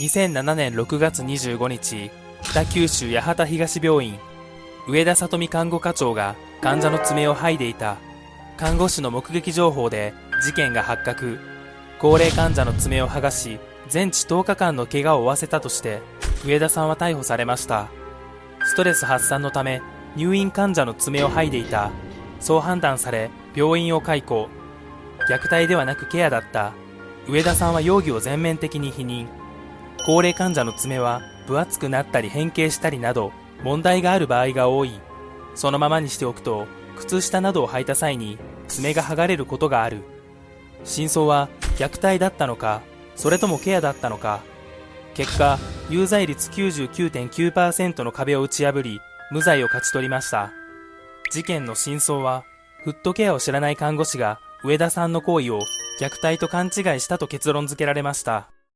2007年6月25日、北九州八幡東病院、上田里美看護課長が患者の爪を剥いでいた。看護師の目撃情報で事件が発覚。高齢患者の爪を剥がし、全治10日間の怪我を負わせたとして、上田さんは逮捕されました。ストレス発散のため、入院患者の爪を剥いでいた。そう判断され、病院を解雇。虐待ではなくケアだった。上田さんは容疑を全面的に否認。高齢患者の爪は分厚くなったり変形したりなど問題がある場合が多い。そのままにしておくと靴下などを履いた際に爪が剥がれることがある。真相は虐待だったのかそれともケアだったのか。結果有罪率99.9%の壁を打ち破り無罪を勝ち取りました。事件の真相はフットケアを知らない看護師が上田さんの行為を虐待と勘違いしたと結論付けられました。